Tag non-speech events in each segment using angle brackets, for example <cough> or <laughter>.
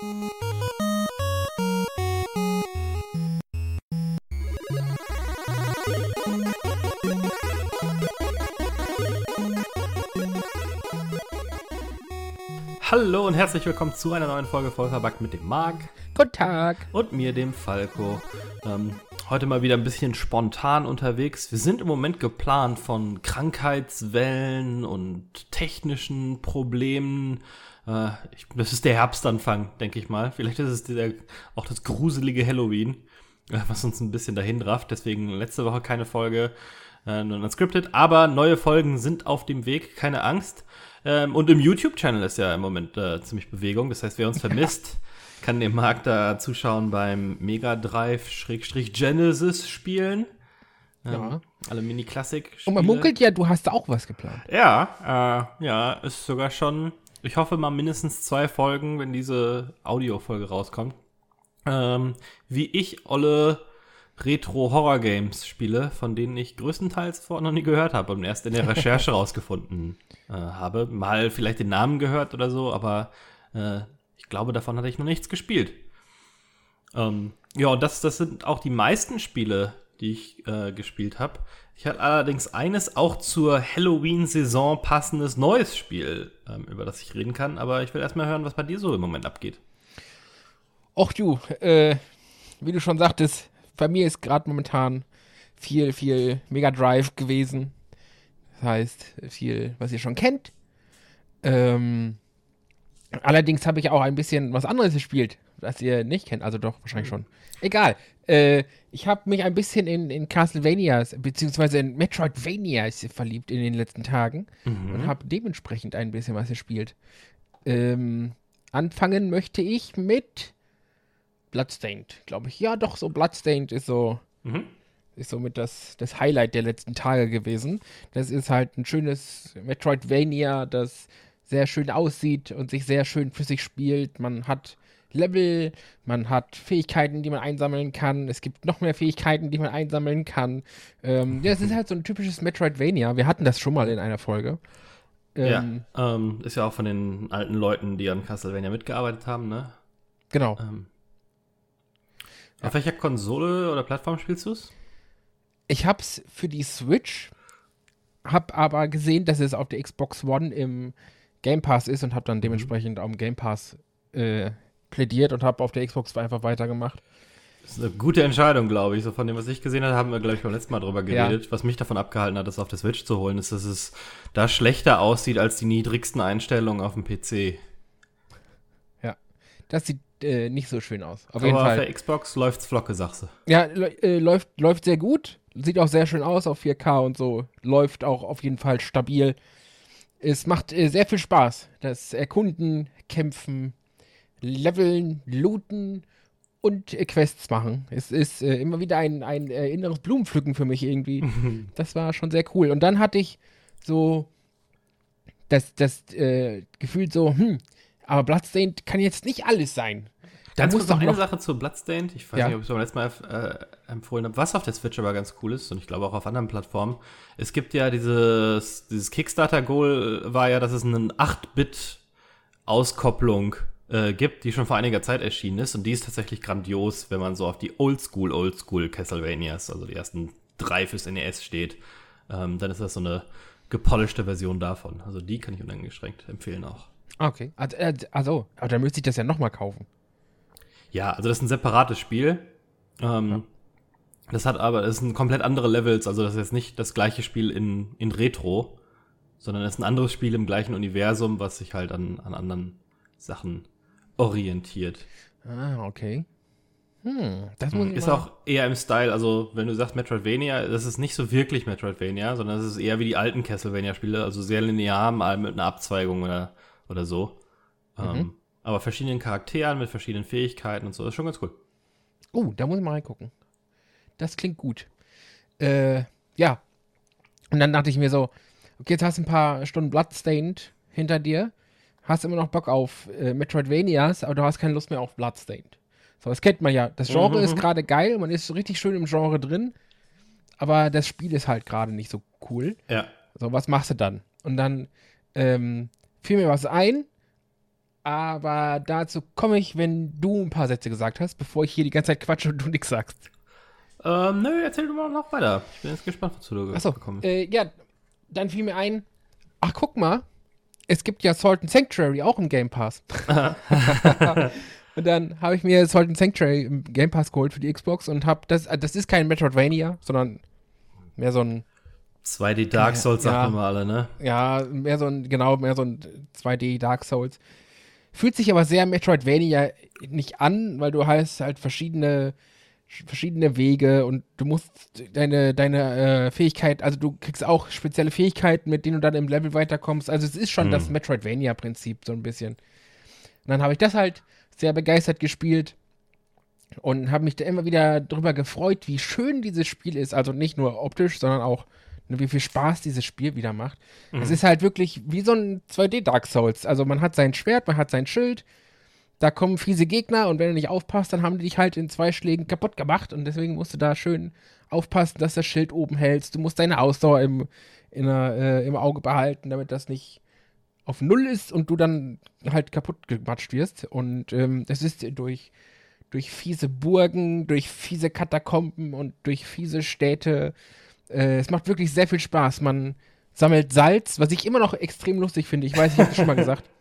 Hallo und herzlich willkommen zu einer neuen Folge Vollverbackt mit dem Marc. Guten Tag. Und mir, dem Falco. Ähm, heute mal wieder ein bisschen spontan unterwegs. Wir sind im Moment geplant von Krankheitswellen und technischen Problemen. Äh, ich, das ist der Herbstanfang, denke ich mal. Vielleicht ist es der, auch das gruselige Halloween, äh, was uns ein bisschen dahin rafft. Deswegen letzte Woche keine Folge, äh, nur unscripted. Aber neue Folgen sind auf dem Weg, keine Angst. Ähm, und im YouTube-Channel ist ja im Moment äh, ziemlich Bewegung. Das heißt, wer uns <laughs> vermisst, kann dem Markt da zuschauen beim Mega Drive-Genesis spielen. Ähm, ja. Alle Mini-Klassik. Und man munkelt ja, du hast auch was geplant. Ja, äh, ja, ist sogar schon. Ich hoffe mal mindestens zwei Folgen, wenn diese Audio-Folge rauskommt. Ähm, wie ich olle Retro-Horror-Games spiele, von denen ich größtenteils vorher noch nie gehört habe und erst in der Recherche <laughs> rausgefunden äh, habe. Mal vielleicht den Namen gehört oder so, aber äh, ich glaube, davon hatte ich noch nichts gespielt. Ähm, ja, und das, das sind auch die meisten Spiele, die ich äh, gespielt habe. Ich hatte allerdings eines auch zur Halloween-Saison passendes neues Spiel, ähm, über das ich reden kann. Aber ich will erstmal hören, was bei dir so im Moment abgeht. Och du, äh, wie du schon sagtest, bei mir ist gerade momentan viel, viel Mega Drive gewesen. Das heißt, viel, was ihr schon kennt. Ähm, allerdings habe ich auch ein bisschen was anderes gespielt, was ihr nicht kennt. Also doch, wahrscheinlich schon. Egal. Äh, ich habe mich ein bisschen in, in Castlevanias, beziehungsweise in Metroidvanias verliebt in den letzten Tagen mhm. und habe dementsprechend ein bisschen was gespielt. Ähm, anfangen möchte ich mit Bloodstained, glaube ich. Ja, doch, so Bloodstained ist so. Mhm. Ist somit das, das Highlight der letzten Tage gewesen. Das ist halt ein schönes Metroidvania, das sehr schön aussieht und sich sehr schön für sich spielt. Man hat Level, man hat Fähigkeiten, die man einsammeln kann. Es gibt noch mehr Fähigkeiten, die man einsammeln kann. Ähm, ja, es ist halt so ein typisches Metroidvania. Wir hatten das schon mal in einer Folge. Ähm, ja, ähm, ist ja auch von den alten Leuten, die an Castlevania mitgearbeitet haben, ne? Genau. Ähm, auf welcher Konsole oder Plattform spielst du es? Ich hab's für die Switch, hab aber gesehen, dass es auf der Xbox One im Game Pass ist und hab dann mhm. dementsprechend mhm. am Game Pass äh, plädiert und hab auf der Xbox einfach weitergemacht. Das ist eine gute Entscheidung, glaube ich. So von dem, was ich gesehen habe, haben wir, glaube ich, beim letzten Mal drüber geredet. Ja. Was mich davon abgehalten hat, das auf der Switch zu holen, ist, dass es da schlechter aussieht als die niedrigsten Einstellungen auf dem PC. Ja, das sieht äh, nicht so schön aus. Auf Aber jeden Fall. auf der Xbox läuft's flocke, sagst du. Ja, äh, läuft, läuft sehr gut. Sieht auch sehr schön aus auf 4K und so. Läuft auch auf jeden Fall stabil. Es macht äh, sehr viel Spaß. Das Erkunden, Kämpfen, Leveln, Looten und äh, Quests machen. Es ist äh, immer wieder ein, ein äh, inneres Blumenpflücken für mich irgendwie. <laughs> das war schon sehr cool. Und dann hatte ich so das, das Gefühl so, hm, aber Bloodstained kann jetzt nicht alles sein. Da muss noch eine Sache zu Bloodstained. Ich weiß ja. nicht, ob ich es beim letzten Mal äh, empfohlen habe. Was auf der Switch aber ganz cool ist und ich glaube auch auf anderen Plattformen. Es gibt ja dieses, dieses Kickstarter-Goal war ja, dass es eine 8-Bit-Auskopplung äh, gibt, die schon vor einiger Zeit erschienen ist und die ist tatsächlich grandios, wenn man so auf die Oldschool, Oldschool Castlevanias, also die ersten drei fürs NES steht. Ähm, dann ist das so eine gepolischte Version davon. Also die kann ich uneingeschränkt empfehlen auch. Okay. Also, äh, also dann müsste ich das ja nochmal kaufen. Ja, also das ist ein separates Spiel. Ähm, ja. Das hat aber, das sind komplett andere Levels, also das ist jetzt nicht das gleiche Spiel in, in Retro, sondern es ist ein anderes Spiel im gleichen Universum, was sich halt an, an anderen Sachen orientiert. Ah, okay. Hm, das muss hm, ist auch eher im Style, also wenn du sagst Metroidvania, das ist nicht so wirklich Metroidvania, sondern es ist eher wie die alten Castlevania-Spiele, also sehr linear, mal mit einer Abzweigung oder oder so. Mhm. Ähm, aber verschiedenen Charakteren mit verschiedenen Fähigkeiten und so. Das ist schon ganz cool. Oh, da muss ich mal reingucken. Das klingt gut. Äh, ja. Und dann dachte ich mir so, okay, jetzt hast du ein paar Stunden Bloodstained hinter dir. Hast immer noch Bock auf äh, Metroidvanias, aber du hast keine Lust mehr auf Bloodstained. So, das kennt man ja. Das Genre mhm. ist gerade geil, man ist richtig schön im Genre drin, aber das Spiel ist halt gerade nicht so cool. Ja. So, was machst du dann? Und dann ähm, fiel mir was ein Aber dazu komme ich, wenn du ein paar Sätze gesagt hast, bevor ich hier die ganze Zeit quatsche und du nichts sagst. Ähm, nö, erzähl du mal noch weiter. Ich bin jetzt gespannt, was du Achso, gekommen äh, ja, dann fiel mir ein, ach guck mal, es gibt ja Salt and Sanctuary auch im Game Pass. <laughs> und dann habe ich mir Salt and Sanctuary im Game Pass geholt für die Xbox und habe das, das ist kein Metroidvania, sondern mehr so ein 2D Dark Souls ja, sagen wir mal alle, ne? Ja, mehr so ein, genau, mehr so ein 2D Dark Souls. Fühlt sich aber sehr Metroidvania nicht an, weil du hast halt verschiedene, verschiedene Wege und du musst deine, deine äh, Fähigkeit, also du kriegst auch spezielle Fähigkeiten, mit denen du dann im Level weiterkommst. Also es ist schon hm. das Metroidvania-Prinzip so ein bisschen. Und dann habe ich das halt sehr begeistert gespielt und habe mich da immer wieder drüber gefreut, wie schön dieses Spiel ist. Also nicht nur optisch, sondern auch Ne, wie viel Spaß dieses Spiel wieder macht. Mhm. Es ist halt wirklich wie so ein 2D Dark Souls. Also man hat sein Schwert, man hat sein Schild, da kommen fiese Gegner und wenn du nicht aufpasst, dann haben die dich halt in zwei Schlägen kaputt gemacht und deswegen musst du da schön aufpassen, dass das Schild oben hältst. Du musst deine Ausdauer im, der, äh, im Auge behalten, damit das nicht auf Null ist und du dann halt kaputt gematscht wirst. Und ähm, das ist durch, durch fiese Burgen, durch fiese Katakomben und durch fiese Städte äh, es macht wirklich sehr viel Spaß. Man sammelt Salz, was ich immer noch extrem lustig finde. Ich weiß, ich habe es schon mal gesagt. <laughs>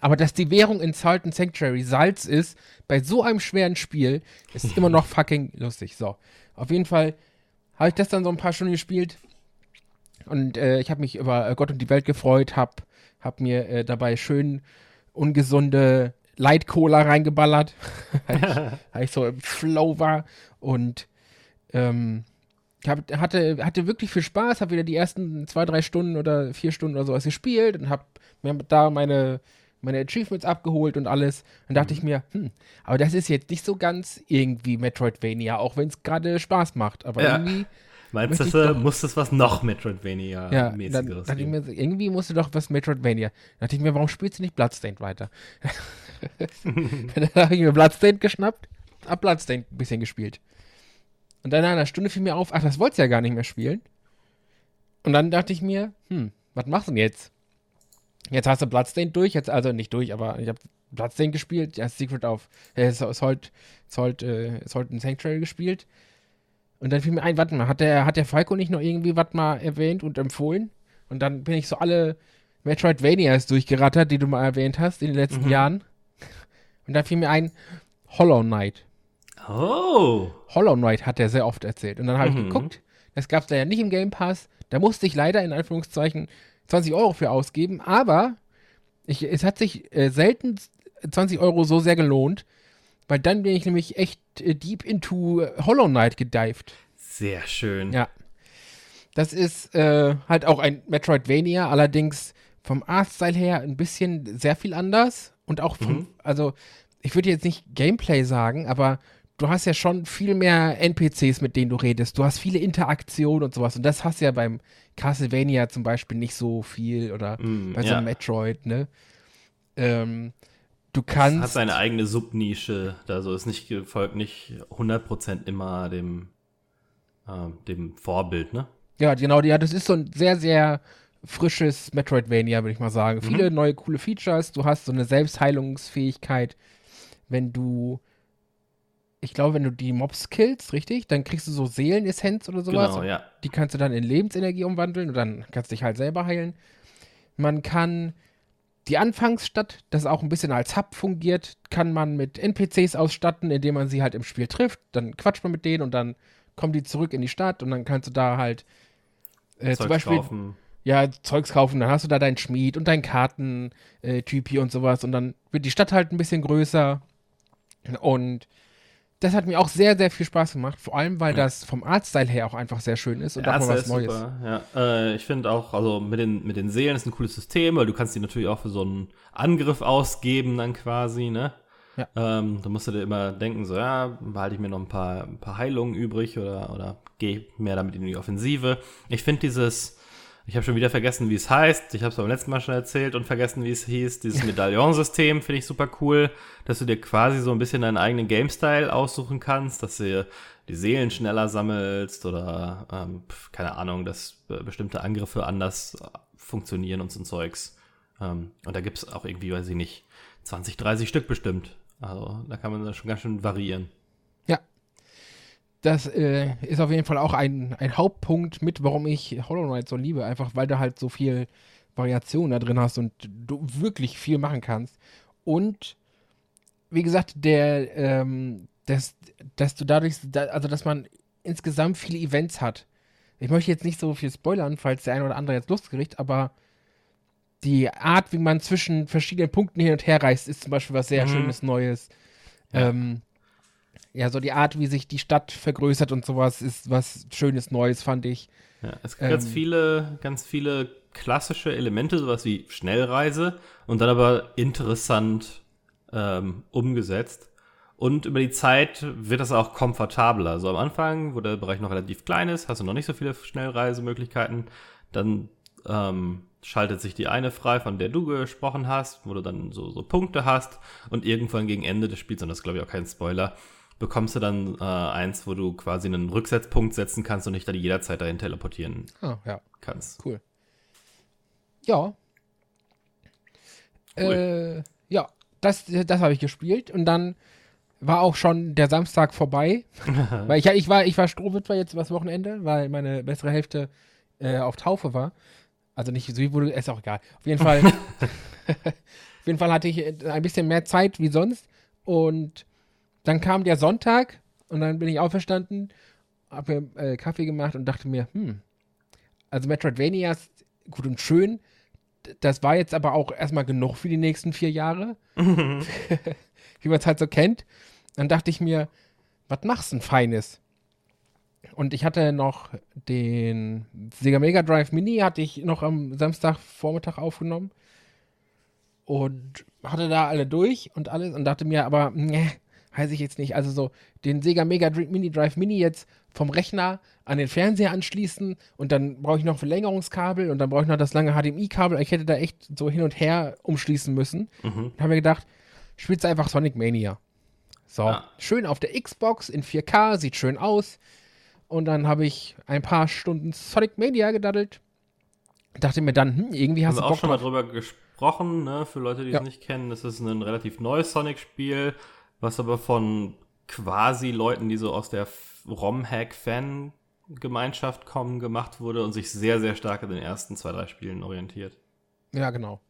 Aber dass die Währung in Salt and Sanctuary Salz ist, bei so einem schweren Spiel, ist <laughs> immer noch fucking lustig. So. Auf jeden Fall habe ich das dann so ein paar Stunden gespielt. Und äh, ich habe mich über äh, Gott und die Welt gefreut, habe hab mir äh, dabei schön ungesunde Light Cola reingeballert, <laughs> <laughs> weil, ich, so im Flow war. Und ähm, ich hab, hatte, hatte wirklich viel Spaß, habe wieder die ersten zwei, drei Stunden oder vier Stunden oder sowas gespielt und habe mir da meine, meine Achievements abgeholt und alles. Dann dachte mhm. ich mir, hm, aber das ist jetzt nicht so ganz irgendwie Metroidvania, auch wenn es gerade Spaß macht. Aber ja. irgendwie. <laughs> Meinst du, doch, muss das was noch Metroidvania-mäßigeres ja, dann, dann irgendwie musste doch was Metroidvania. Dann dachte ich mir, warum spielst du nicht Bloodstained weiter? <laughs> dann habe ich mir Bloodstained geschnappt, hab Bloodstained ein bisschen gespielt. Und dann nach einer Stunde fiel mir auf, ach, das wolltest du ja gar nicht mehr spielen. Und dann dachte ich mir, hm, was machst du denn jetzt? Jetzt hast du Bloodstained durch, jetzt also nicht durch, aber ich habe Bloodstained gespielt, ja, Secret of, äh, Salt, Salt, äh, Salt in Sanctuary gespielt. Und dann fiel mir ein, warte mal, hat der, hat der Falco nicht noch irgendwie was mal erwähnt und empfohlen? Und dann bin ich so alle Metroidvanias durchgerattert, die du mal erwähnt hast in den letzten mhm. Jahren. Und dann fiel mir ein, Hollow Knight. Oh. Hollow Knight hat er sehr oft erzählt. Und dann habe mhm. ich geguckt, das gab es da ja nicht im Game Pass. Da musste ich leider in Anführungszeichen 20 Euro für ausgeben, aber ich, es hat sich äh, selten 20 Euro so sehr gelohnt, weil dann bin ich nämlich echt äh, deep into Hollow Knight gedived. Sehr schön. Ja. Das ist äh, halt auch ein Metroidvania, allerdings vom Artstyle her ein bisschen sehr viel anders und auch vom, mhm. also ich würde jetzt nicht Gameplay sagen, aber du hast ja schon viel mehr NPCs, mit denen du redest. Du hast viele Interaktionen und sowas. Und das hast du ja beim Castlevania zum Beispiel nicht so viel oder mm, bei so einem Metroid, ne? Ähm, du kannst. Hat seine eigene Subnische. Also ist nicht, folgt nicht 100% immer dem, äh, dem Vorbild, ne? Ja, genau. Ja, das ist so ein sehr, sehr frisches Metroidvania, würde ich mal sagen. Mhm. Viele neue coole Features. Du hast so eine Selbstheilungsfähigkeit, wenn du ich glaube, wenn du die Mobs killst, richtig, dann kriegst du so Seelenessenz oder sowas. Genau, ja. Die kannst du dann in Lebensenergie umwandeln und dann kannst du dich halt selber heilen. Man kann die Anfangsstadt, das auch ein bisschen als Hub fungiert, kann man mit NPCs ausstatten, indem man sie halt im Spiel trifft. Dann quatscht man mit denen und dann kommen die zurück in die Stadt und dann kannst du da halt äh, zum Beispiel kaufen. ja Zeugs kaufen. Dann hast du da deinen Schmied und deinen Kartentyp äh, und sowas und dann wird die Stadt halt ein bisschen größer und das hat mir auch sehr, sehr viel Spaß gemacht. Vor allem, weil das vom Artstyle her auch einfach sehr schön ist und ja, auch mal was Neues. Super. Ja, äh, ich finde auch, also mit den, mit den Seelen ist ein cooles System, weil du kannst die natürlich auch für so einen Angriff ausgeben, dann quasi, ne? Ja. Ähm, da musst du dir immer denken, so, ja, behalte ich mir noch ein paar, ein paar Heilungen übrig oder, oder gehe mehr damit in die Offensive. Ich finde dieses, ich habe schon wieder vergessen, wie es heißt. Ich habe es beim letzten Mal schon erzählt und vergessen, wie es hieß. Dieses <laughs> Medaillonsystem finde ich super cool, dass du dir quasi so ein bisschen deinen eigenen Game-Style aussuchen kannst, dass du die Seelen schneller sammelst oder ähm, keine Ahnung, dass bestimmte Angriffe anders funktionieren und so ein Zeugs. Ähm, und da gibt es auch irgendwie, weiß ich nicht, 20, 30 Stück bestimmt. Also da kann man da schon ganz schön variieren. Das äh, ist auf jeden Fall auch ein, ein Hauptpunkt mit, warum ich Hollow Knight so liebe. Einfach weil du halt so viel Variation da drin hast und du wirklich viel machen kannst. Und wie gesagt, der, ähm, dass, dass du dadurch, also dass man insgesamt viele Events hat. Ich möchte jetzt nicht so viel spoilern, falls der eine oder andere jetzt Lust kriegt, aber die Art, wie man zwischen verschiedenen Punkten hin und her reist, ist zum Beispiel was sehr mhm. Schönes, Neues. Ja. Ähm, ja, so die Art, wie sich die Stadt vergrößert und sowas, ist was Schönes, Neues, fand ich. Ja, es gibt ähm, ganz viele, ganz viele klassische Elemente, sowas wie Schnellreise und dann aber interessant ähm, umgesetzt. Und über die Zeit wird das auch komfortabler. Also am Anfang, wo der Bereich noch relativ klein ist, hast du noch nicht so viele Schnellreisemöglichkeiten. Dann ähm, schaltet sich die eine frei, von der du gesprochen hast, wo du dann so, so Punkte hast. Und irgendwann gegen Ende des Spiels, und das ist glaube ich auch kein Spoiler, bekommst du dann äh, eins, wo du quasi einen Rücksetzpunkt setzen kannst und dich dann jederzeit dahin teleportieren ah, ja. kannst. Cool. Ja. Cool. Äh, ja, das, das habe ich gespielt und dann war auch schon der Samstag vorbei. <laughs> weil ich, ich war, ich war Strohwitwer jetzt was Wochenende, weil meine bessere Hälfte äh, auf Taufe war. Also nicht so wie wurde, ist auch egal. Auf jeden Fall, <laughs> <laughs> auf jeden Fall hatte ich äh, ein bisschen mehr Zeit wie sonst. Und dann kam der Sonntag und dann bin ich auferstanden, habe mir äh, Kaffee gemacht und dachte mir, hm, also Metroidvania ist gut und schön. Das war jetzt aber auch erstmal genug für die nächsten vier Jahre. <laughs> <laughs> wie man es halt so kennt. Dann dachte ich mir, was machst du denn Feines? Und ich hatte noch den Sega Mega Drive Mini, hatte ich noch am Samstagvormittag aufgenommen. Und hatte da alle durch und alles und dachte mir, aber, ne, weiß ich jetzt nicht. Also so den Sega Mega Mini Drive Mini jetzt vom Rechner an den Fernseher anschließen und dann brauche ich noch Verlängerungskabel und dann brauche ich noch das lange HDMI-Kabel. Ich hätte da echt so hin und her umschließen müssen. Mhm. Und habe mir gedacht, spielst du einfach Sonic Mania. So, ja. schön auf der Xbox in 4K, sieht schön aus. Und dann habe ich ein paar Stunden Sonic Mania gedaddelt. Dachte mir dann, hm, irgendwie hast Haben du Bock auch schon mal drüber gesprochen, ne? Für Leute, die ja. es nicht kennen, das ist ein relativ neues Sonic-Spiel, was aber von quasi Leuten, die so aus der ROM-Hack-Fan-Gemeinschaft kommen, gemacht wurde und sich sehr, sehr stark an den ersten zwei, drei Spielen orientiert. Ja, genau.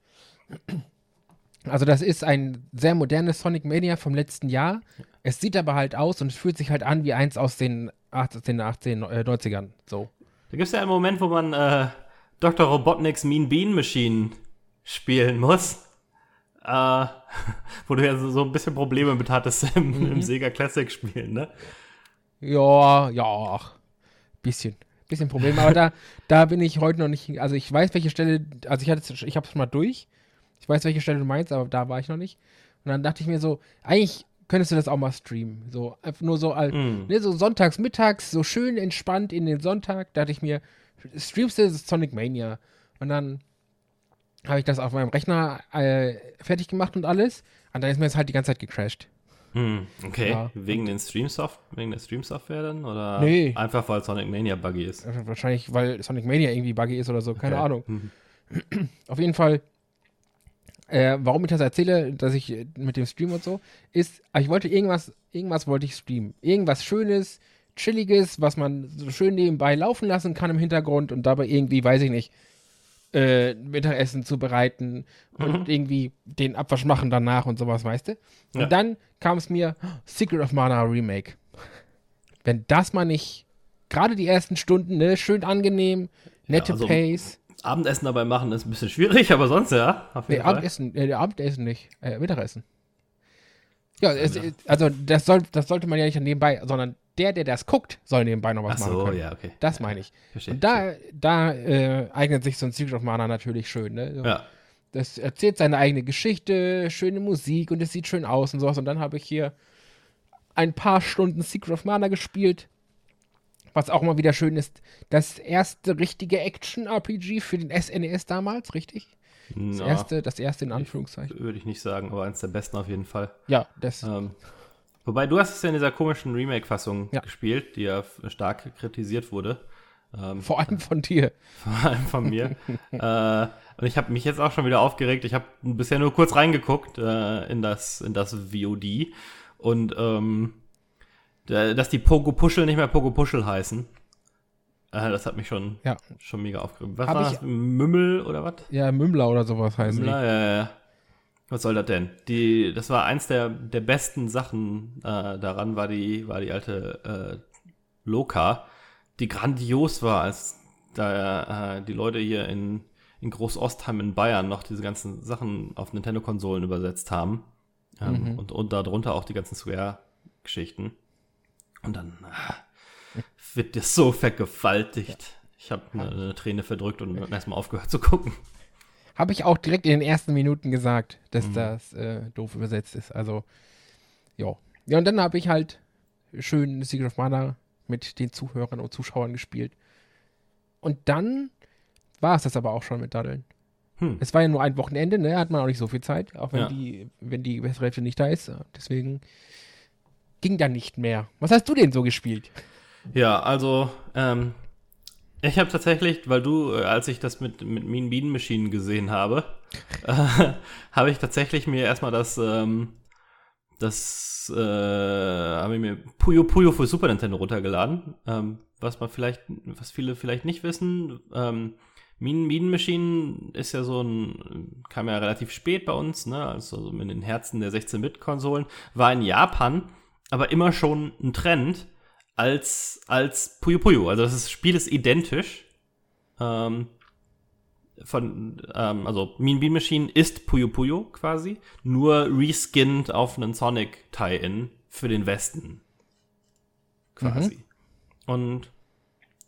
Also das ist ein sehr modernes Sonic Mania vom letzten Jahr. Es sieht aber halt aus und es fühlt sich halt an wie eins aus den 18, 18 äh, 90ern. So. Da gibt es ja einen Moment, wo man äh, Dr. Robotniks Mean Bean Machine spielen muss. Äh, <laughs> wo du ja so, so, ein bisschen Probleme mit hattest im, mhm. im Sega Classic spielen, ne? Ja, ja, bisschen bisschen Probleme, aber da, <laughs> da bin ich heute noch nicht, also ich weiß, welche Stelle, also ich hatte ich habe es mal durch, ich weiß, welche Stelle du meinst, aber da war ich noch nicht. Und dann dachte ich mir so, eigentlich könntest du das auch mal streamen. So, einfach nur so, mm. ne, so sonntags, mittags, so schön entspannt in den Sonntag. Da dachte ich mir, streamst du Sonic Mania. Und dann habe ich das auf meinem Rechner äh, fertig gemacht und alles. Und dann ist mir das halt die ganze Zeit gecrashed. Hm, okay. Ja. Wegen, den Streamsoft wegen der Stream-Software dann? Oder nee. einfach weil Sonic Mania buggy ist? Wahrscheinlich, weil Sonic Mania irgendwie buggy ist oder so, keine okay. Ahnung. Mhm. <clears throat> Auf jeden Fall äh, warum ich das erzähle, dass ich äh, mit dem Stream und so, ist, ich wollte irgendwas, irgendwas wollte ich streamen. Irgendwas Schönes, Chilliges, was man so schön nebenbei laufen lassen kann im Hintergrund und dabei irgendwie, weiß ich nicht, äh, Mittagessen zubereiten mhm. und irgendwie den Abwasch machen danach und sowas, weißt du? Und ja. dann kam es mir, Secret of Mana Remake. Wenn das mal nicht, gerade die ersten Stunden, ne, schön angenehm, nette ja, also, Pace. Abendessen dabei machen ist ein bisschen schwierig, <laughs> aber sonst ja. Auf nee, Abendessen, äh, Abendessen nicht. Äh, Mittagessen. Ja, es, also das, soll, das sollte man ja nicht nebenbei, sondern der, der das guckt, soll nebenbei noch was Ach so, machen können. ja, okay. Das meine ich. Verstehe, Und da, da äh, eignet sich so ein Secret of Mana natürlich schön, ne? So, ja. Das erzählt seine eigene Geschichte, schöne Musik und es sieht schön aus und sowas. Und dann habe ich hier ein paar Stunden Secret of Mana gespielt. Was auch mal wieder schön ist, das erste richtige Action-RPG für den SNES e damals, richtig? Das, ja, erste, das erste in Anführungszeichen. Würde ich nicht sagen, aber eins der besten auf jeden Fall. Ja, das. Ähm, wobei du hast es ja in dieser komischen Remake-Fassung ja. gespielt, die ja stark kritisiert wurde. Ähm, Vor allem von dir. <laughs> Vor allem von mir. äh, und ich habe mich jetzt auch schon wieder aufgeregt. Ich habe bisher nur kurz reingeguckt äh, in, das, in das VOD. Und ähm, dass die Pogo Puschel nicht mehr Pogo Puschel heißen. Äh, das hat mich schon, ja. schon mega aufgeregt. Was hab war das? Mümmel oder was? Ja, Mümmler oder sowas heißen Mümmler, die. Ja, ja. Was soll das denn? Die, das war eins der, der besten Sachen äh, daran, war die, war die alte äh, Loka, die grandios war, als da äh, die Leute hier in, in Großostheim in Bayern noch diese ganzen Sachen auf Nintendo-Konsolen übersetzt haben. Ähm, mhm. und, und darunter auch die ganzen Square-Geschichten. Und dann äh, wird das so vergewaltigt. Ich habe eine, eine, Träne verdrückt und erstmal aufgehört zu gucken. Habe ich auch direkt in den ersten Minuten gesagt, dass mhm. das äh, doof übersetzt ist. Also, ja. Ja, und dann habe ich halt schön Secret of Mana mit den Zuhörern und Zuschauern gespielt. Und dann war es das aber auch schon mit Daddeln. Hm. Es war ja nur ein Wochenende, ne? Hat man auch nicht so viel Zeit, auch wenn ja. die, wenn die bessere Hälfte nicht da ist. Deswegen ging da nicht mehr. Was hast du denn so gespielt? Ja, also, ähm, ich habe tatsächlich, weil du, äh, als ich das mit, mit Mean Bean Machine gesehen habe, äh, <laughs> habe ich tatsächlich mir erstmal das, ähm, das, äh, habe ich mir Puyo Puyo für Super Nintendo runtergeladen. Ähm, was man vielleicht, was viele vielleicht nicht wissen, ähm, Mean, mean Machine ist ja so ein, kam ja relativ spät bei uns, ne, also in den Herzen der 16-Bit-Konsolen, war in Japan aber immer schon ein Trend als, als Puyo Puyo. Also das Spiel ist identisch. Ähm, von, ähm, also Mean Bean Machine ist Puyo Puyo quasi, nur reskinned auf einen Sonic Tie-In für den Westen. Quasi. Mhm. Und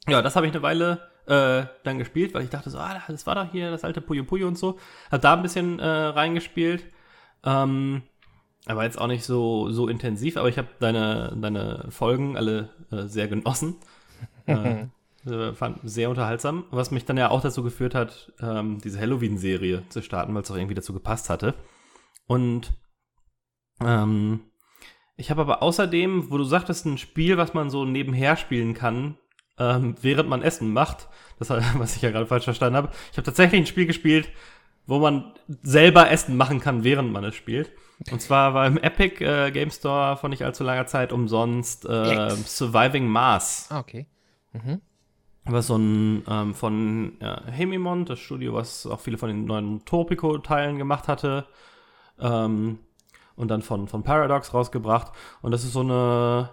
ja, das habe ich eine Weile äh, dann gespielt, weil ich dachte so, ah, das war doch hier das alte Puyo Puyo und so. Hab da ein bisschen äh, reingespielt. Ähm, aber jetzt auch nicht so, so intensiv, aber ich habe deine, deine Folgen alle äh, sehr genossen. äh, <laughs> äh, fand sehr unterhaltsam, was mich dann ja auch dazu geführt hat, ähm, diese Halloween-Serie zu starten, weil es auch irgendwie dazu gepasst hatte. Und ähm, ich habe aber außerdem, wo du sagtest, ein Spiel, was man so nebenher spielen kann, ähm, während man Essen macht, das <laughs> was ich ja gerade falsch verstanden habe. Ich habe tatsächlich ein Spiel gespielt, wo man selber Essen machen kann, während man es spielt. Und zwar war im Epic äh, Game Store vor nicht allzu langer Zeit umsonst äh, Surviving Mars. Ah, okay. Mhm. Was so ein ähm, von ja, Hemimont, das Studio, was auch viele von den neuen Topico-Teilen gemacht hatte. Ähm, und dann von, von Paradox rausgebracht. Und das ist so eine,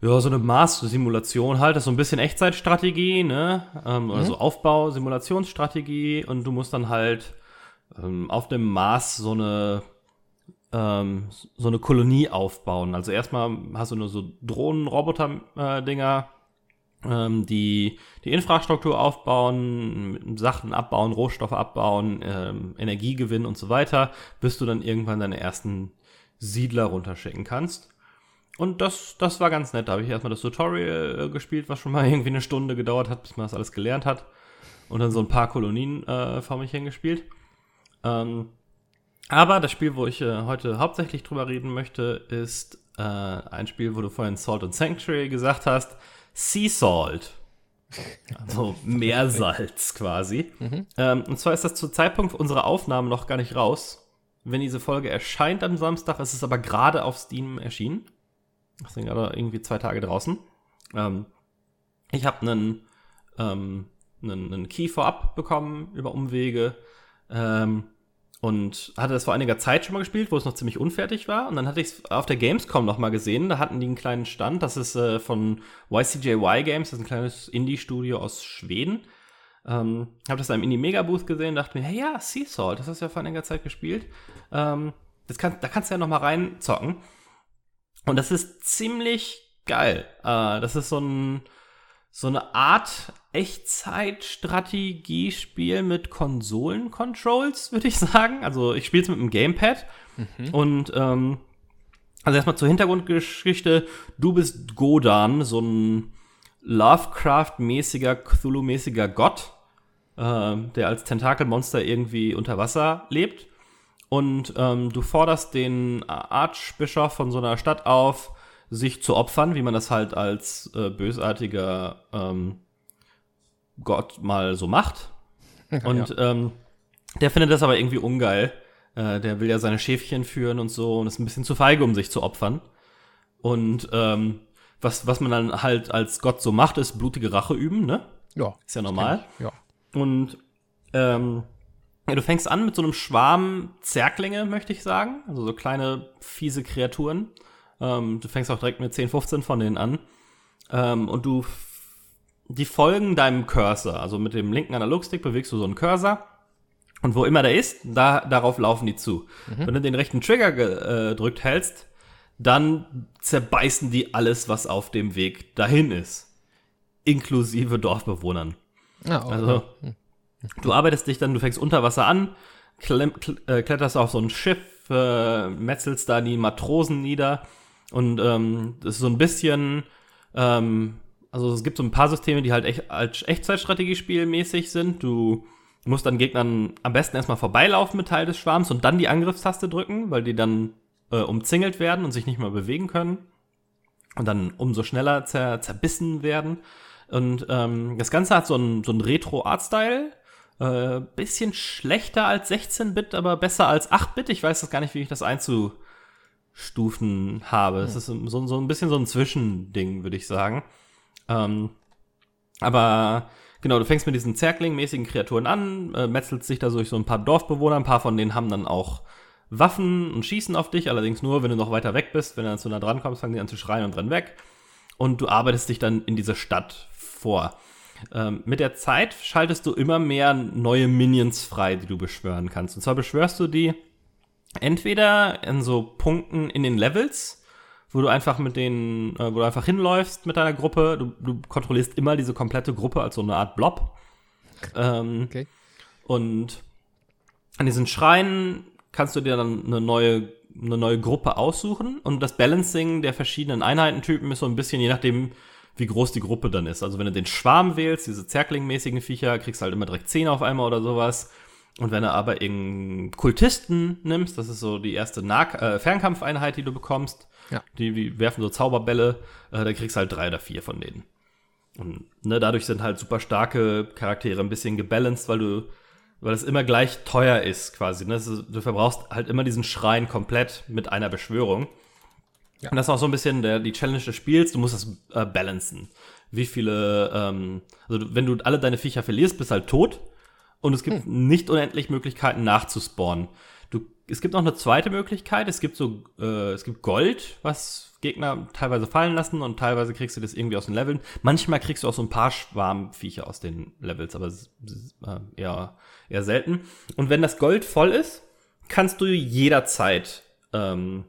ja, so eine Mars-Simulation halt. Das ist so ein bisschen Echtzeitstrategie, ne? Ähm, mhm. Oder so Aufbau, Simulationsstrategie. Und du musst dann halt ähm, auf dem Mars so eine ähm, so eine Kolonie aufbauen. Also erstmal hast du nur so Drohnen-Roboter-Dinger, ähm, die die Infrastruktur aufbauen, Sachen abbauen, Rohstoffe abbauen, ähm, Energie gewinnen und so weiter, bis du dann irgendwann deine ersten Siedler runterschicken kannst. Und das, das war ganz nett. Da habe ich erstmal das Tutorial äh, gespielt, was schon mal <laughs> irgendwie eine Stunde gedauert hat, bis man das alles gelernt hat. Und dann so ein paar Kolonien äh, vor mich hingespielt. Ähm, aber das Spiel, wo ich äh, heute hauptsächlich drüber reden möchte, ist äh, ein Spiel, wo du vorhin Salt and Sanctuary gesagt hast. Sea Salt. Also Meersalz quasi. Mhm. Ähm, und zwar ist das zu Zeitpunkt unserer Aufnahme noch gar nicht raus. Wenn diese Folge erscheint am Samstag, ist es aber gerade auf Steam erschienen. Das sind gerade irgendwie zwei Tage draußen. Ähm, ich habe einen, ähm, einen, einen Key vorab bekommen über Umwege. Ähm, und hatte das vor einiger Zeit schon mal gespielt, wo es noch ziemlich unfertig war. Und dann hatte ich es auf der Gamescom noch mal gesehen. Da hatten die einen kleinen Stand. Das ist äh, von YCJY Games. Das ist ein kleines Indie-Studio aus Schweden. Ähm, habe das da im Indie-Mega-Booth gesehen dachte mir, hey, ja, Sea Salt, das hast du ja vor einiger Zeit gespielt. Ähm, das kann, da kannst du ja noch mal reinzocken. Und das ist ziemlich geil. Äh, das ist so ein so eine Art Echtzeit-Strategiespiel mit Konsolen-Controls, würde ich sagen. Also ich spiele es mit einem Gamepad. Mhm. Und ähm, also erstmal zur Hintergrundgeschichte. Du bist Godan, so ein Lovecraft-mäßiger, Cthulhu-mäßiger Gott, äh, der als Tentakelmonster irgendwie unter Wasser lebt. Und ähm, du forderst den Archbischof von so einer Stadt auf, sich zu opfern, wie man das halt als äh, bösartiger ähm, Gott mal so macht. <laughs> Und ja. ähm, der findet das aber irgendwie ungeil. Äh, der will ja seine Schäfchen führen und so und ist ein bisschen zu feige, um sich zu opfern. Und ähm, was, was man dann halt als Gott so macht, ist blutige Rache üben, ne? Ja. Ist ja normal. Ja. Und ähm, ja, du fängst an mit so einem Schwarm Zerklinge, möchte ich sagen. Also so kleine, fiese Kreaturen. Ähm, du fängst auch direkt mit 10, 15 von denen an. Ähm, und du die folgen deinem Cursor. Also mit dem linken Analogstick bewegst du so einen Cursor. Und wo immer der ist, da, darauf laufen die zu. Mhm. Wenn du den rechten Trigger gedrückt äh, hältst, dann zerbeißen die alles, was auf dem Weg dahin ist. Inklusive Dorfbewohnern. Ah, okay. Also, du arbeitest dich dann, du fängst unter Wasser an, klemm, äh, kletterst auf so ein Schiff, äh, metzelst da die Matrosen nieder und ähm, das ist so ein bisschen ähm, also es gibt so ein paar Systeme, die halt echt, als Echtzeitstrategiespiel mäßig sind. Du musst dann Gegnern am besten erstmal vorbeilaufen mit Teil des Schwarms und dann die Angriffstaste drücken, weil die dann äh, umzingelt werden und sich nicht mehr bewegen können. Und dann umso schneller zer zerbissen werden. Und ähm, das Ganze hat so einen so Retro-Art-Style. Äh, bisschen schlechter als 16-Bit, aber besser als 8-Bit. Ich weiß das gar nicht, wie ich das einzustufen habe. Es ist so, so ein bisschen so ein Zwischending, würde ich sagen. Ähm, aber genau, du fängst mit diesen Zerkling-mäßigen Kreaturen an, äh, metzelst dich da durch so ein paar Dorfbewohner, ein paar von denen haben dann auch Waffen und schießen auf dich, allerdings nur, wenn du noch weiter weg bist. Wenn du dann zu nah dran kommst, fangen die an zu schreien und rennen weg. Und du arbeitest dich dann in diese Stadt vor. Ähm, mit der Zeit schaltest du immer mehr neue Minions frei, die du beschwören kannst. Und zwar beschwörst du die entweder in so Punkten in den Levels, wo du einfach mit denen, äh, wo du einfach hinläufst mit deiner Gruppe. Du, du kontrollierst immer diese komplette Gruppe als so eine Art Blob. Ähm, okay. Und an diesen Schreinen kannst du dir dann eine neue, eine neue Gruppe aussuchen. Und das Balancing der verschiedenen Einheitentypen ist so ein bisschen je nachdem, wie groß die Gruppe dann ist. Also wenn du den Schwarm wählst, diese Zerkling-mäßigen Viecher, kriegst du halt immer direkt 10 auf einmal oder sowas. Und wenn du aber irgendeinen Kultisten nimmst, das ist so die erste nah äh, Fernkampfeinheit, die du bekommst, ja. Die, die werfen so Zauberbälle, äh, da kriegst du halt drei oder vier von denen. Und ne, dadurch sind halt super starke Charaktere ein bisschen gebalanced, weil du, weil es immer gleich teuer ist, quasi. Ne? Ist, du verbrauchst halt immer diesen Schrein komplett mit einer Beschwörung. Ja. Und das ist auch so ein bisschen der, die Challenge des Spiels, du musst das äh, balancen. Wie viele, ähm, also wenn du alle deine Viecher verlierst, bist halt tot. Und es gibt hm. nicht unendlich Möglichkeiten nachzuspawnen es gibt noch eine zweite Möglichkeit. Es gibt so, äh, es gibt Gold, was Gegner teilweise fallen lassen und teilweise kriegst du das irgendwie aus den Leveln. Manchmal kriegst du auch so ein paar Schwarmviecher aus den Levels, aber äh, eher, eher selten. Und wenn das Gold voll ist, kannst du jederzeit, ähm,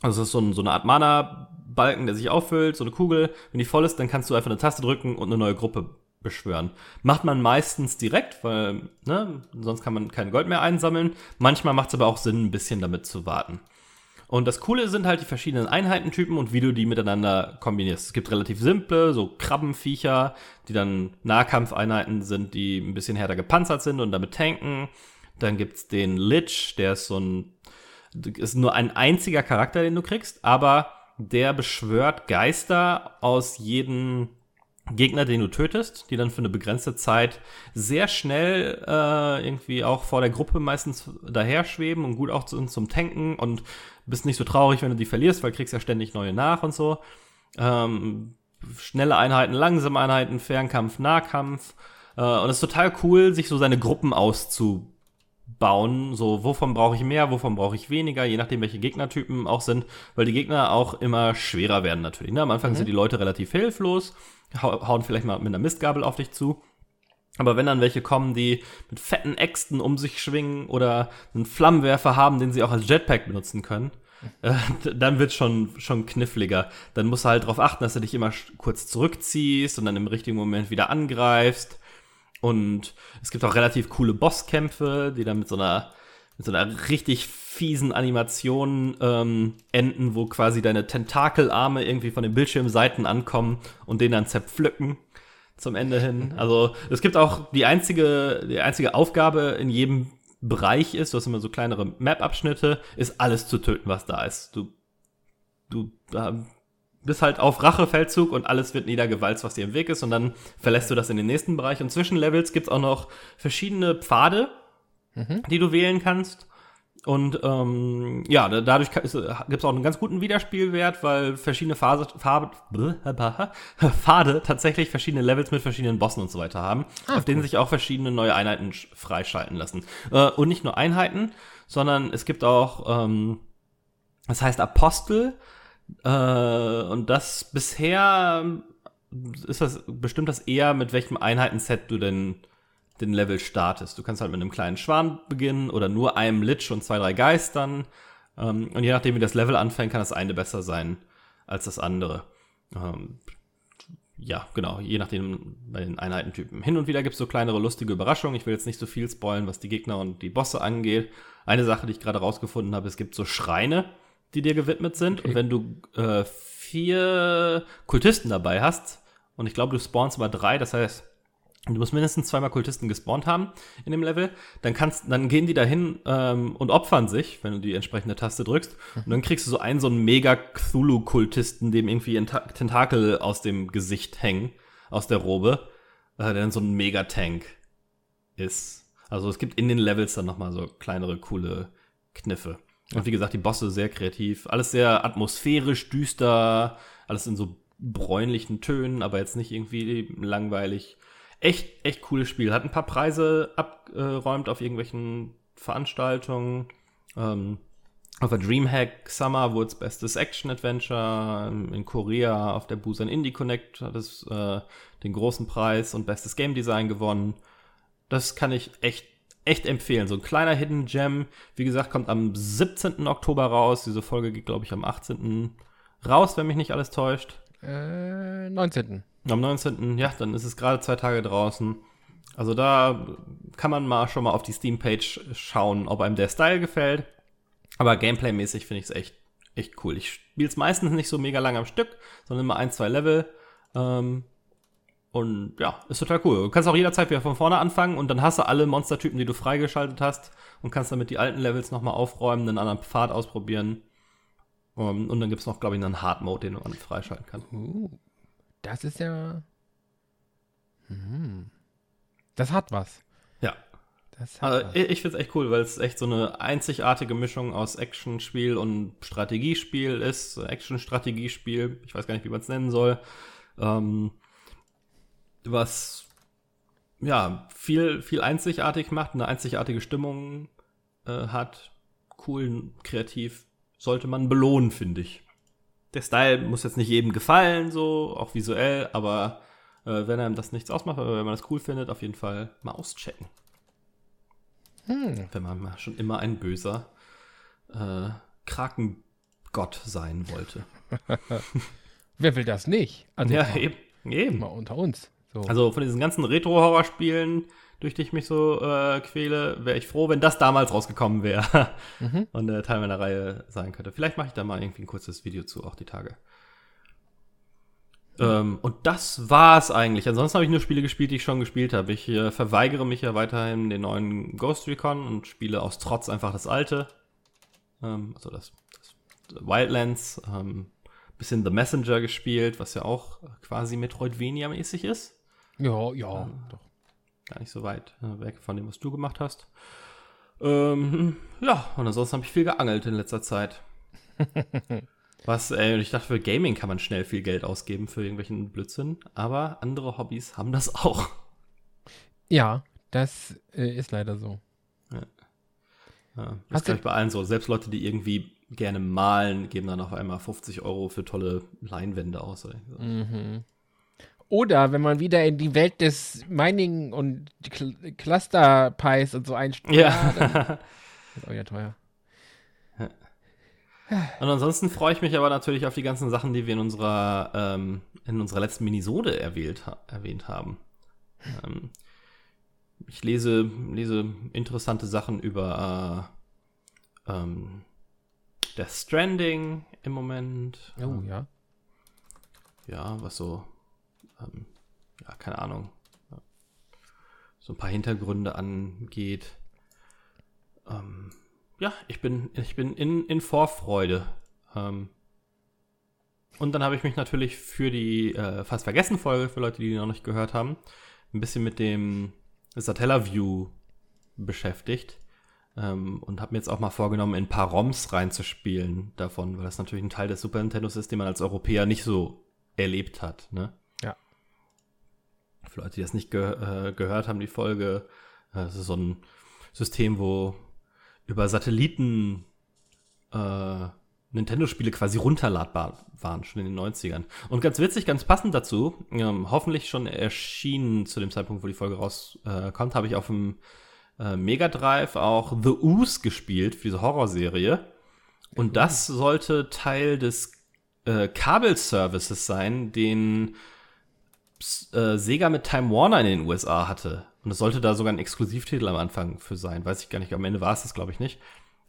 also es ist so, ein, so eine Art Mana-Balken, der sich auffüllt, so eine Kugel. Wenn die voll ist, dann kannst du einfach eine Taste drücken und eine neue Gruppe beschwören. Macht man meistens direkt, weil ne, sonst kann man kein Gold mehr einsammeln. Manchmal macht es aber auch Sinn, ein bisschen damit zu warten. Und das Coole sind halt die verschiedenen Einheitentypen und wie du die miteinander kombinierst. Es gibt relativ simple, so Krabbenviecher, die dann Nahkampfeinheiten sind, die ein bisschen härter gepanzert sind und damit tanken. Dann gibt's den Lich, der ist so ein, ist nur ein einziger Charakter, den du kriegst, aber der beschwört Geister aus jedem Gegner, den du tötest, die dann für eine begrenzte Zeit sehr schnell äh, irgendwie auch vor der Gruppe meistens daher schweben und gut auch sind zum Tanken und bist nicht so traurig, wenn du die verlierst, weil kriegst ja ständig neue nach und so. Ähm, schnelle Einheiten, langsame Einheiten, Fernkampf, Nahkampf. Äh, und es ist total cool, sich so seine Gruppen auszubauen. So, wovon brauche ich mehr, wovon brauche ich weniger, je nachdem, welche Gegnertypen auch sind, weil die Gegner auch immer schwerer werden natürlich. Ne? Am Anfang mhm. sind die Leute relativ hilflos hauen vielleicht mal mit einer Mistgabel auf dich zu. Aber wenn dann welche kommen, die mit fetten Äxten um sich schwingen oder einen Flammenwerfer haben, den sie auch als Jetpack benutzen können, äh, dann wird schon schon kniffliger. Dann musst du halt darauf achten, dass du dich immer kurz zurückziehst und dann im richtigen Moment wieder angreifst. Und es gibt auch relativ coole Bosskämpfe, die dann mit so einer mit so einer richtig fiesen Animation ähm, enden, wo quasi deine Tentakelarme irgendwie von den Bildschirmseiten ankommen und den dann zerpflücken zum Ende hin. Mhm. Also es gibt auch die einzige, die einzige Aufgabe in jedem Bereich ist, du hast immer so kleinere Map-Abschnitte, ist alles zu töten, was da ist. Du, du, äh, bist halt auf Rachefeldzug und alles wird niedergewalzt, was dir im Weg ist und dann verlässt du das in den nächsten Bereich. Und zwischen Levels gibt's auch noch verschiedene Pfade, die du wählen kannst. Und ähm, ja, da- dadurch gibt es auch einen ganz guten Wiederspielwert, weil verschiedene Phase, Farbe, <laughs> Pfade tatsächlich verschiedene Levels mit verschiedenen Bossen und so weiter haben, auf denen sich auch verschiedene neue Einheiten sch- freischalten lassen. Äh, und nicht nur Einheiten, sondern es gibt auch, ähm, das heißt Apostel, äh, und das bisher ist das, bestimmt das eher, mit welchem Einheitenset du denn den Level startest. Du kannst halt mit einem kleinen Schwan beginnen oder nur einem Lich und zwei, drei Geistern. Ähm, und je nachdem, wie das Level anfängt, kann das eine besser sein als das andere. Ähm, ja, genau, je nachdem bei den Einheitentypen. Hin und wieder gibt es so kleinere lustige Überraschungen. Ich will jetzt nicht so viel spoilen, was die Gegner und die Bosse angeht. Eine Sache, die ich gerade rausgefunden habe, es gibt so Schreine, die dir gewidmet sind. Und wenn du äh, vier Kultisten dabei hast, und ich glaube, du spawnst mal drei, das heißt, du musst mindestens zweimal Kultisten gespawnt haben in dem Level, dann kannst, dann gehen die dahin ähm, und opfern sich, wenn du die entsprechende Taste drückst. Und dann kriegst du so einen so einen mega Cthulhu-Kultisten, dem irgendwie ein Ta- Tentakel aus dem Gesicht hängen, aus der Robe, äh, der dann so ein Mega-Tank ist. Also es gibt in den Levels dann nochmal so kleinere, coole Kniffe. Und wie gesagt, die Bosse sehr kreativ, alles sehr atmosphärisch, düster, alles in so bräunlichen Tönen, aber jetzt nicht irgendwie langweilig. Echt, echt cooles Spiel. Hat ein paar Preise abgeräumt auf irgendwelchen Veranstaltungen. Ähm, auf der Dreamhack Summer wurde es bestes Action-Adventure. In Korea auf der Busan Indie Connect hat es äh, den großen Preis und bestes Game Design gewonnen. Das kann ich echt, echt empfehlen. So ein kleiner Hidden Gem. Wie gesagt, kommt am 17. Oktober raus. Diese Folge geht, glaube ich, am 18. raus, wenn mich nicht alles täuscht. Äh, 19. Am 19. Ja, dann ist es gerade zwei Tage draußen. Also da kann man mal schon mal auf die Steam-Page schauen, ob einem der Style gefällt. Aber Gameplay-mäßig finde ich es echt, echt cool. Ich spiele es meistens nicht so mega lang am Stück, sondern immer ein, zwei Level. Ähm, und ja, ist total cool. Du kannst auch jederzeit wieder von vorne anfangen und dann hast du alle Monstertypen, die du freigeschaltet hast und kannst damit die alten Levels nochmal aufräumen, einen anderen Pfad ausprobieren. Um, und dann gibt es noch, glaube ich, einen Hard Mode, den du dann freischalten kannst. Uh, das ist ja. Hm. Das hat was. Ja. Das hat Also, was. ich ich finde es echt cool, weil es echt so eine einzigartige Mischung aus Action-Spiel und Strategiespiel ist. Action-Strategiespiel, ich weiß gar nicht, wie man es nennen soll. Ähm, was ja viel, viel einzigartig macht, eine einzigartige Stimmung äh, hat. Cool, kreativ. Sollte man belohnen, finde ich. Der Style muss jetzt nicht jedem gefallen, so, auch visuell, aber äh, wenn einem das nichts ausmacht, aber wenn man das cool findet, auf jeden Fall mal auschecken. Hm. Wenn man mal schon immer ein böser äh, Krakengott sein wollte. <laughs> Wer will das nicht? Also Ja, mal, eben. eben. mal unter uns. So. Also von diesen ganzen Retro-Horror-Spielen, durch die ich mich so äh, quäle, wäre ich froh, wenn das damals rausgekommen wäre <laughs> Mhm. und äh, Teil meiner Reihe sein könnte. Vielleicht mache ich da mal irgendwie ein kurzes Video zu, auch die Tage. Ähm, und das war's eigentlich. Ansonsten habe ich nur Spiele gespielt, die ich schon gespielt habe. Ich äh, verweigere mich ja weiterhin den neuen Ghost Recon und spiele aus Trotz einfach das alte. Ähm, also das, das Wildlands. Ähm, bisschen The Messenger gespielt, was ja auch quasi Metroidvania-mäßig ist ja, ja, doch. Gar nicht so weit äh, weg von dem, was du gemacht hast. Ähm, ja, und ansonsten habe ich viel geangelt in letzter Zeit. <laughs> Was, ey, und ich dachte, für Gaming kann man schnell viel Geld ausgeben für irgendwelchen Blödsinn, aber andere Hobbys haben das auch. Ja, das äh, ist leider so. Ja, das Hast ist, ich, bei allen so. Selbst Leute, die irgendwie gerne malen, geben dann auf einmal 50 Euro für tolle Leinwände aus. Oder so. Mhm. Oder wenn man wieder in die Welt des Mining und Cl Cluster Pies und so einsteigt. Ja. <laughs> ist auch ja teuer. Und ansonsten freue ich mich aber natürlich auf die ganzen Sachen, die wir in unserer, ähm, in unserer letzten Minisode erwählt, ha erwähnt haben. Ähm, ich lese, lese interessante Sachen über äh, ähm, Death Stranding im Moment. Oh ja. Ja, was so, ähm, ja, keine Ahnung, so ein paar Hintergründe angeht. Ähm, ja, ich bin, ich bin in, in Vorfreude. Ähm, Und dann habe ich mich natürlich für die äh, fast vergessen Folge, für Leute, die die noch nicht gehört haben, ein bisschen mit dem Satellaview beschäftigt. Ähm, und habe mir jetzt auch mal vorgenommen, in ein paar ROMs reinzuspielen davon, weil das natürlich ein Teil des Super Nintendos ist, den man als Europäer nicht so erlebt hat. Ne? Für Leute, die das nicht ge äh, gehört haben, die Folge, äh, das ist so ein System, wo über Satelliten äh, Nintendo-Spiele quasi runterladbar waren, schon in den 90ern. Und ganz witzig, ganz passend dazu, ähm, hoffentlich schon erschienen zu dem Zeitpunkt, wo die Folge rauskommt, äh, habe ich auf dem äh, Mega Drive auch The Ooze gespielt für diese Horrorserie. Und das sollte Teil des äh, Kabelservices sein, den äh, Sega mit Time Warner in den USA hatte. Und es sollte da sogar ein Exklusivtitel am Anfang für sein. Weiß ich gar nicht. Am Ende war es das, glaube ich, nicht.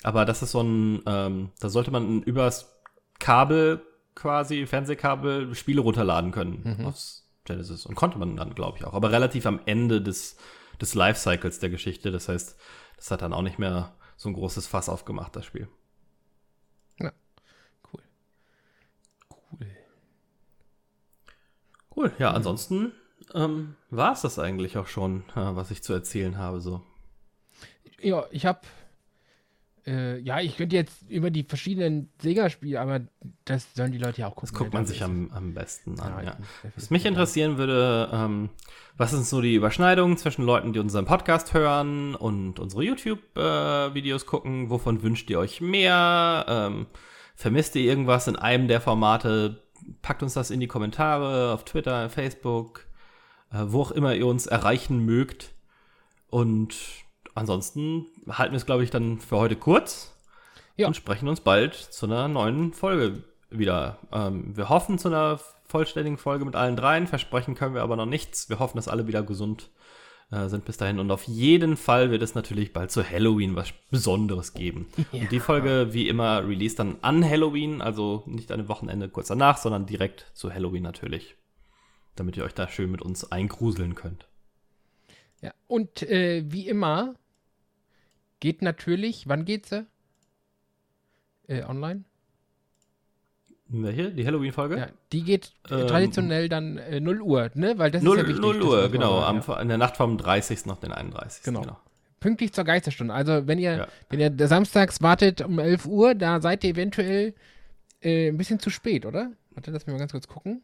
Aber das ist so ein, ähm, da sollte man übers Kabel quasi, Fernsehkabel, Spiele runterladen können mhm. aufs Genesis. Und konnte man dann, glaube ich, auch. Aber relativ am Ende des, des Lifecycles der Geschichte. Das heißt, das hat dann auch nicht mehr so ein großes Fass aufgemacht, das Spiel. Ja, cool. Cool. Cool, ja, ansonsten ähm, war es das eigentlich auch schon, äh, was ich zu erzählen habe, so. Ja, ich habe äh, ja, ich könnte jetzt über die verschiedenen Sega-Spiele, aber das sollen die Leute ja auch gucken. Das guckt man sich am, am besten an, ja. ja. Was mich interessieren würde, ähm, was sind so die Überschneidungen zwischen Leuten, die unseren Podcast hören und unsere YouTube-Videos äh, gucken? Wovon wünscht ihr euch mehr? Ähm, vermisst ihr irgendwas in einem der Formate? Packt uns das in die Kommentare auf Twitter, Facebook, äh, wo auch immer ihr uns erreichen mögt. Und ansonsten halten wir es, glaube ich, dann für heute kurz ja. und sprechen uns bald zu einer neuen Folge wieder. Ähm, wir hoffen zu einer vollständigen Folge mit allen dreien. Versprechen können wir aber noch nichts. Wir hoffen, dass alle wieder gesund äh, sind bis dahin. Und auf jeden Fall wird es natürlich bald zu Halloween was Besonderes geben. Ja. Und die Folge, wie immer, release dann an Halloween, also nicht an dem Wochenende kurz danach, sondern direkt zu Halloween natürlich. Damit ihr euch da schön mit uns eingruseln könnt. Ja, und äh, wie immer Geht natürlich, wann geht sie? Äh, online? Welche? Die Halloween-Folge? Ja, die geht ähm, traditionell dann äh, 0 Uhr, ne? Weil das 0, ist ja wichtig. 0 Uhr, genau. Am, ja. In der Nacht vom 30. auf den 31. Genau. genau. Pünktlich zur Geisterstunde. Also, wenn ihr, ja. wenn ihr samstags wartet um 11 Uhr, da seid ihr eventuell äh, ein bisschen zu spät, oder? Warte, lass mich mal ganz kurz gucken.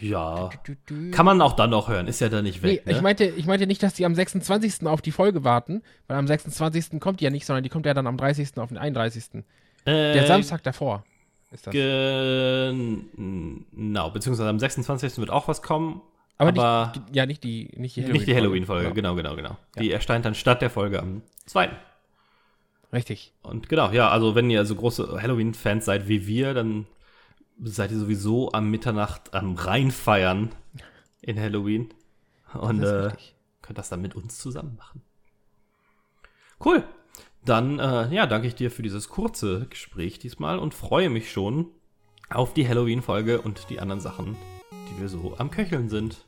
Ja. Du, du, du, Kann man auch dann noch hören, ist ja dann nicht weg. Nee, ne? ich, meinte, ich meinte nicht, dass die am 26. auf die Folge warten, weil am 26. kommt die ja nicht, sondern die kommt ja dann am 30. auf den 31. Äh, Der Samstag davor ist das. Genau, beziehungsweise am 26. wird auch was kommen. Aber, aber nicht, ja, nicht die, nicht die Halloween-Folge. Halloween genau, genau, genau. Ja. Die erscheint dann statt der Folge am 2. Richtig. Und genau, ja, also wenn ihr so große Halloween-Fans seid wie wir, dann seid ihr sowieso am Mitternacht am Reinfeiern in Halloween. Und äh, könnt das dann mit uns zusammen machen. Cool. Dann, äh, ja, danke ich dir für dieses kurze Gespräch diesmal und freue mich schon auf die Halloween-Folge und die anderen Sachen, die wir so am Köcheln sind.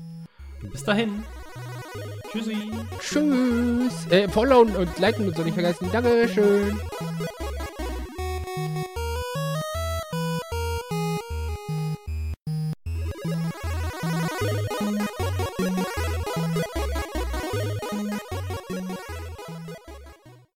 Bis dahin. Tschüssi. Tschüss. Äh, followen und liken und so nicht vergessen. Dankeschön.